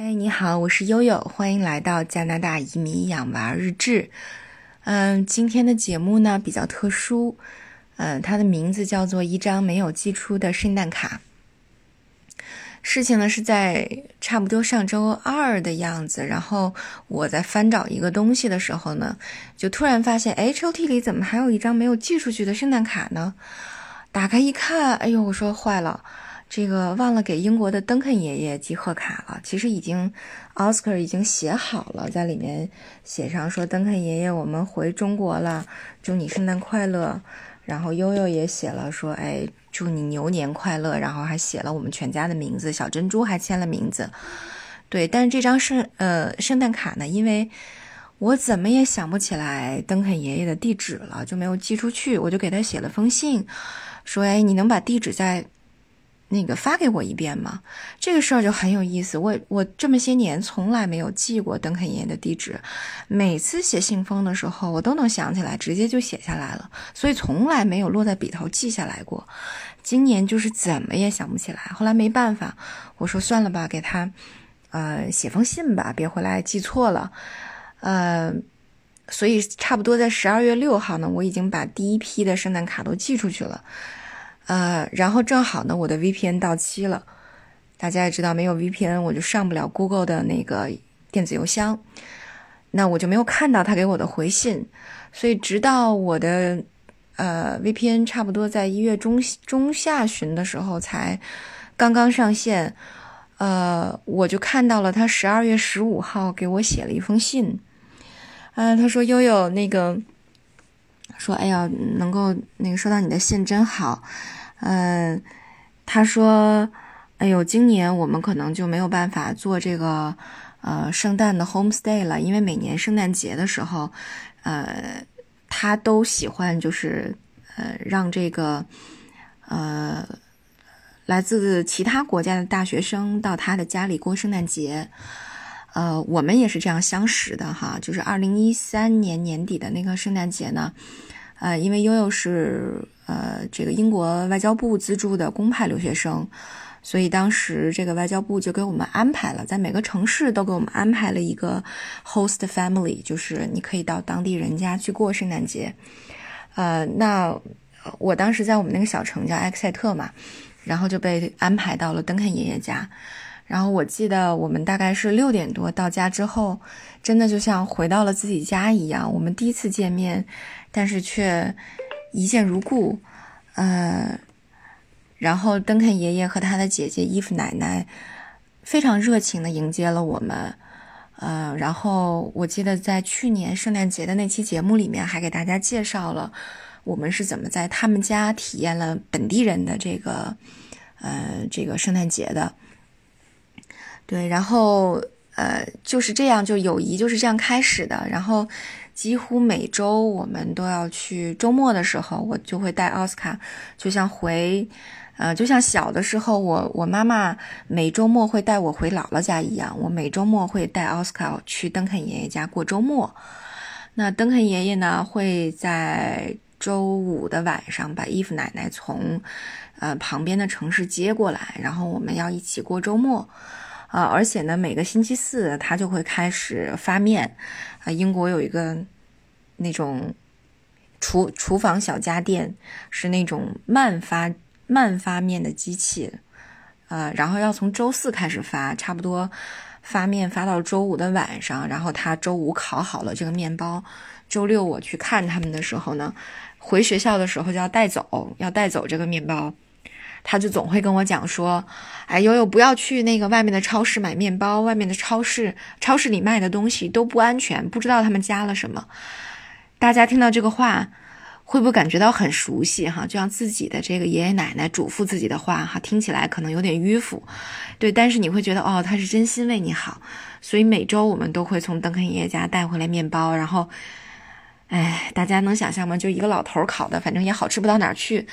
哎，你好，我是悠悠，欢迎来到加拿大移民养娃日志。嗯，今天的节目呢比较特殊，嗯，它的名字叫做《一张没有寄出的圣诞卡》。事情呢是在差不多上周二的样子，然后我在翻找一个东西的时候呢，就突然发现，哎，抽屉里怎么还有一张没有寄出去的圣诞卡呢？打开一看，哎呦，我说坏了。这个忘了给英国的登肯爷爷寄贺卡了。其实已经，Oscar 已经写好了，在里面写上说：“登肯爷爷，我们回中国了，祝你圣诞快乐。”然后悠悠也写了说：“哎，祝你牛年快乐。”然后还写了我们全家的名字，小珍珠还签了名字。对，但是这张圣呃圣诞卡呢，因为我怎么也想不起来登肯爷爷的地址了，就没有寄出去。我就给他写了封信，说：“哎，你能把地址在？”那个发给我一遍吗？这个事儿就很有意思。我我这么些年从来没有寄过邓肯爷爷的地址，每次写信封的时候，我都能想起来，直接就写下来了，所以从来没有落在笔头记下来过。今年就是怎么也想不起来。后来没办法，我说算了吧，给他呃写封信吧，别回来记错了。呃，所以差不多在十二月六号呢，我已经把第一批的圣诞卡都寄出去了。呃，然后正好呢，我的 VPN 到期了，大家也知道，没有 VPN 我就上不了 Google 的那个电子邮箱，那我就没有看到他给我的回信，所以直到我的呃 VPN 差不多在一月中中下旬的时候才刚刚上线，呃，我就看到了他十二月十五号给我写了一封信，嗯，他说悠悠那个说，哎呀，能够那个收到你的信真好。嗯，他说：“哎呦，今年我们可能就没有办法做这个呃圣诞的 homestay 了，因为每年圣诞节的时候，呃，他都喜欢就是呃让这个呃来自其他国家的大学生到他的家里过圣诞节。呃，我们也是这样相识的哈，就是二零一三年年底的那个圣诞节呢。”呃，因为悠悠是呃这个英国外交部资助的公派留学生，所以当时这个外交部就给我们安排了，在每个城市都给我们安排了一个 host family，就是你可以到当地人家去过圣诞节。呃，那我当时在我们那个小城叫埃克塞特嘛，然后就被安排到了登肯爷爷家。然后我记得我们大概是六点多到家之后，真的就像回到了自己家一样。我们第一次见面，但是却一见如故。呃，然后登肯爷爷和他的姐姐伊芙奶奶非常热情的迎接了我们。呃，然后我记得在去年圣诞节的那期节目里面，还给大家介绍了我们是怎么在他们家体验了本地人的这个呃这个圣诞节的。对，然后呃就是这样，就友谊就是这样开始的。然后几乎每周我们都要去，周末的时候我就会带奥斯卡，就像回，呃，就像小的时候我我妈妈每周末会带我回姥姥家一样，我每周末会带奥斯卡去登肯爷爷家过周末。那登肯爷爷呢会在周五的晚上把伊芙奶奶从呃旁边的城市接过来，然后我们要一起过周末。啊，而且呢，每个星期四他就会开始发面。啊，英国有一个那种厨厨房小家电，是那种慢发慢发面的机器。呃，然后要从周四开始发，差不多发面发到周五的晚上，然后他周五烤好了这个面包，周六我去看他们的时候呢，回学校的时候就要带走，要带走这个面包。他就总会跟我讲说：“哎，悠悠不要去那个外面的超市买面包，外面的超市超市里卖的东西都不安全，不知道他们加了什么。”大家听到这个话，会不会感觉到很熟悉？哈，就像自己的这个爷爷奶奶嘱咐自己的话，哈，听起来可能有点迂腐，对，但是你会觉得哦，他是真心为你好。所以每周我们都会从邓肯爷爷家带回来面包，然后，哎，大家能想象吗？就一个老头烤的，反正也好吃不到哪儿去。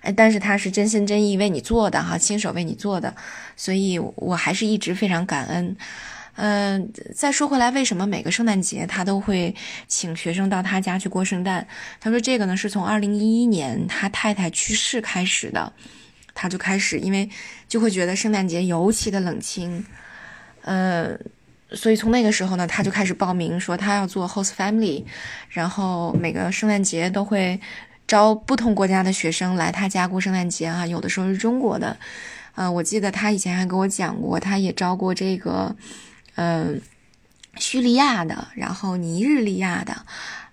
哎，但是他是真心真意为你做的哈，亲手为你做的，所以我还是一直非常感恩。嗯，再说回来，为什么每个圣诞节他都会请学生到他家去过圣诞？他说这个呢，是从二零一一年他太太去世开始的，他就开始，因为就会觉得圣诞节尤其的冷清。呃，所以从那个时候呢，他就开始报名，说他要做 host family，然后每个圣诞节都会招不同国家的学生来他家过圣诞节啊，有的时候是中国的，呃，我记得他以前还跟我讲过，他也招过这个，嗯，叙利亚的，然后尼日利亚的，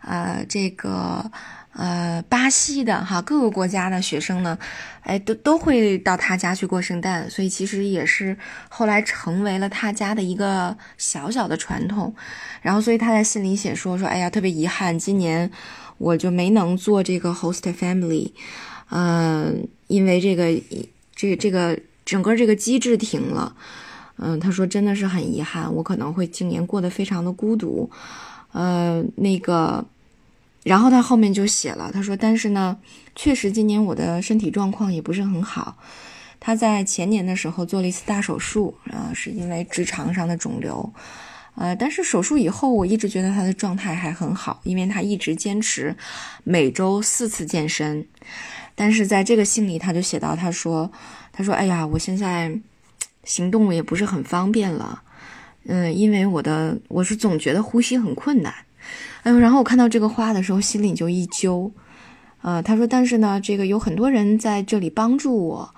呃，这个。呃，巴西的哈，各个国家的学生呢，哎，都都会到他家去过圣诞，所以其实也是后来成为了他家的一个小小的传统。然后，所以他在信里写说说，哎呀，特别遗憾，今年我就没能做这个 host family，嗯，因为这个这这个整个这个机制停了，嗯，他说真的是很遗憾，我可能会今年过得非常的孤独，呃，那个。然后他后面就写了，他说：“但是呢，确实今年我的身体状况也不是很好。他在前年的时候做了一次大手术，啊，是因为直肠上的肿瘤，呃，但是手术以后，我一直觉得他的状态还很好，因为他一直坚持每周四次健身。但是在这个信里，他就写到，他说，他说，哎呀，我现在行动也不是很方便了，嗯，因为我的我是总觉得呼吸很困难。”哎呦，然后我看到这个话的时候，心里就一揪。呃，他说，但是呢，这个有很多人在这里帮助我，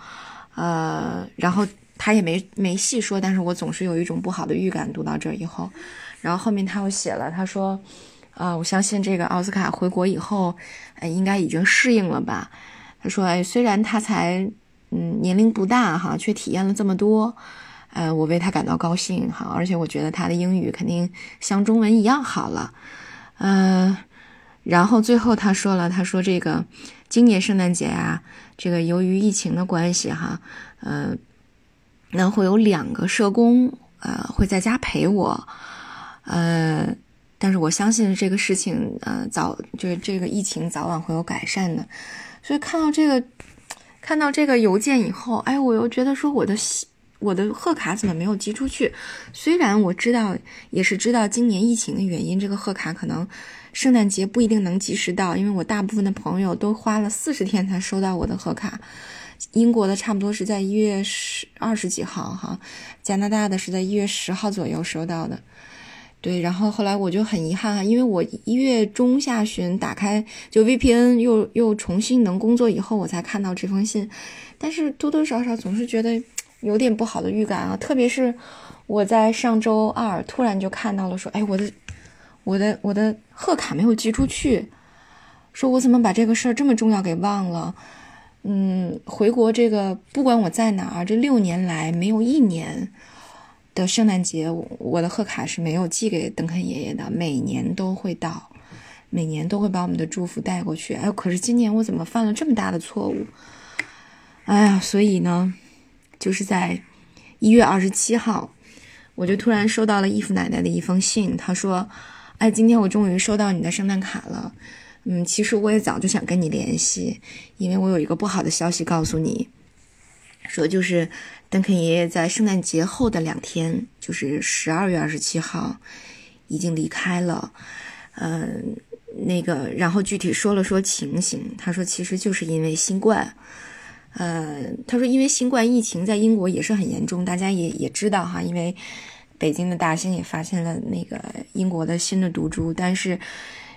呃，然后他也没没细说，但是我总是有一种不好的预感。读到这儿以后，然后后面他又写了，他说，啊，我相信这个奥斯卡回国以后，哎，应该已经适应了吧。他说，哎，虽然他才嗯年龄不大哈，却体验了这么多。呃，我为他感到高兴哈，而且我觉得他的英语肯定像中文一样好了，呃，然后最后他说了，他说这个今年圣诞节啊，这个由于疫情的关系哈，呃，那会有两个社工呃会在家陪我，呃，但是我相信这个事情呃早就是这个疫情早晚会有改善的，所以看到这个看到这个邮件以后，哎，我又觉得说我的。我的贺卡怎么没有寄出去？虽然我知道，也是知道今年疫情的原因，这个贺卡可能圣诞节不一定能及时到，因为我大部分的朋友都花了四十天才收到我的贺卡。英国的差不多是在一月十二十几号哈，加拿大的是在一月十号左右收到的。对，然后后来我就很遗憾啊，因为我一月中下旬打开就 VPN 又又重新能工作以后，我才看到这封信，但是多多少少总是觉得。有点不好的预感啊，特别是我在上周二突然就看到了，说，哎，我的，我的，我的贺卡没有寄出去，说我怎么把这个事儿这么重要给忘了？嗯，回国这个不管我在哪儿，这六年来没有一年的圣诞节，我的贺卡是没有寄给邓肯爷爷的，每年都会到，每年都会把我们的祝福带过去。哎，可是今年我怎么犯了这么大的错误？哎呀，所以呢。就是在一月二十七号，我就突然收到了义父奶奶的一封信。他说：“哎，今天我终于收到你的圣诞卡了。嗯，其实我也早就想跟你联系，因为我有一个不好的消息告诉你，说就是邓肯爷爷在圣诞节后的两天，就是十二月二十七号，已经离开了。嗯，那个，然后具体说了说情形，他说其实就是因为新冠。”呃，他说，因为新冠疫情在英国也是很严重，大家也也知道哈，因为北京的大兴也发现了那个英国的新的毒株，但是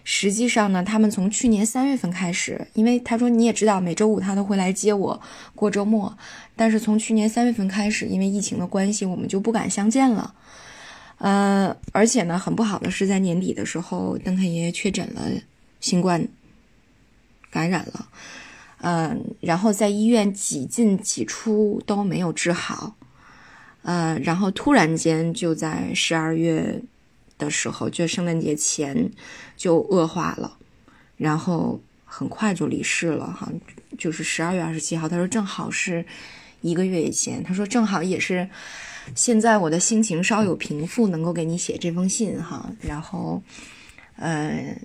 实际上呢，他们从去年三月份开始，因为他说你也知道，每周五他都会来接我过周末，但是从去年三月份开始，因为疫情的关系，我们就不敢相见了。呃，而且呢，很不好的是，在年底的时候，邓肯爷爷确诊了新冠感染了。嗯，然后在医院几进几出都没有治好，呃，然后突然间就在十二月的时候，就圣诞节前就恶化了，然后很快就离世了哈，就是十二月二十七号，他说正好是一个月以前，他说正好也是现在我的心情稍有平复，能够给你写这封信哈，然后呃，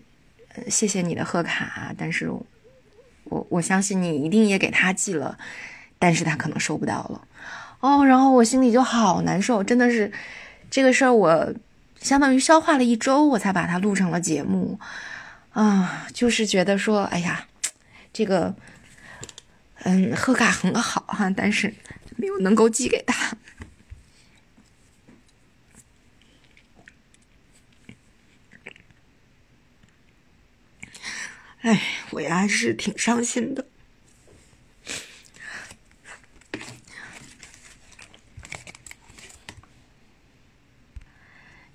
谢谢你的贺卡，但是。我我相信你一定也给他寄了，但是他可能收不到了，哦，然后我心里就好难受，真的是这个事儿，我相当于消化了一周，我才把它录成了节目，啊，就是觉得说，哎呀，这个，嗯，贺卡很好哈，但是没有能够寄给他。哎，我呀是挺伤心的。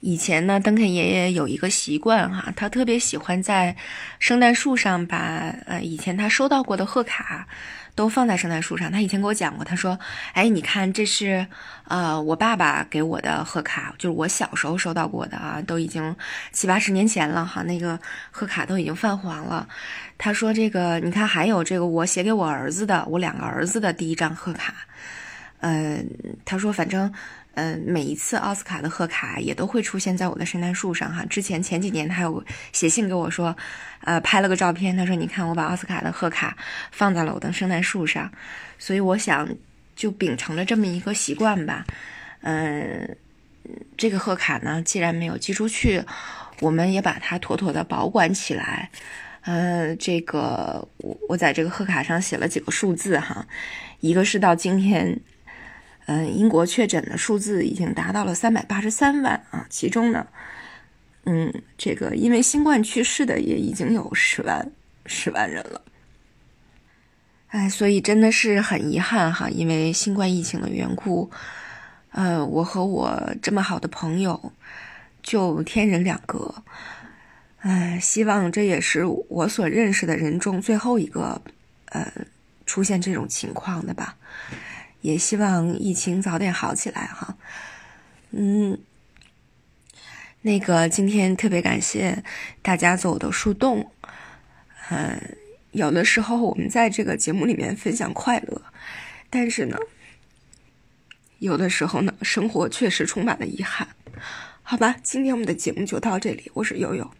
以前呢，邓肯爷爷有一个习惯哈，他特别喜欢在圣诞树上把呃以前他收到过的贺卡都放在圣诞树上。他以前给我讲过，他说：“哎，你看这是呃我爸爸给我的贺卡，就是我小时候收到过的啊，都已经七八十年前了哈，那个贺卡都已经泛黄了。”他说：“这个你看，还有这个我写给我儿子的，我两个儿子的第一张贺卡。”嗯，他说反正。嗯，每一次奥斯卡的贺卡也都会出现在我的圣诞树上哈。之前前几年他有写信给我说，呃，拍了个照片，他说你看我把奥斯卡的贺卡放在了我的圣诞树上，所以我想就秉承了这么一个习惯吧。嗯，这个贺卡呢，既然没有寄出去，我们也把它妥妥的保管起来。呃，这个我我在这个贺卡上写了几个数字哈，一个是到今天。嗯，英国确诊的数字已经达到了三百八十三万啊，其中呢，嗯，这个因为新冠去世的也已经有十万十万人了。哎，所以真的是很遗憾哈，因为新冠疫情的缘故，呃，我和我这么好的朋友就天人两隔。哎，希望这也是我所认识的人中最后一个呃出现这种情况的吧。也希望疫情早点好起来哈，嗯，那个今天特别感谢大家做我的树洞，嗯，有的时候我们在这个节目里面分享快乐，但是呢，有的时候呢，生活确实充满了遗憾，好吧，今天我们的节目就到这里，我是悠悠。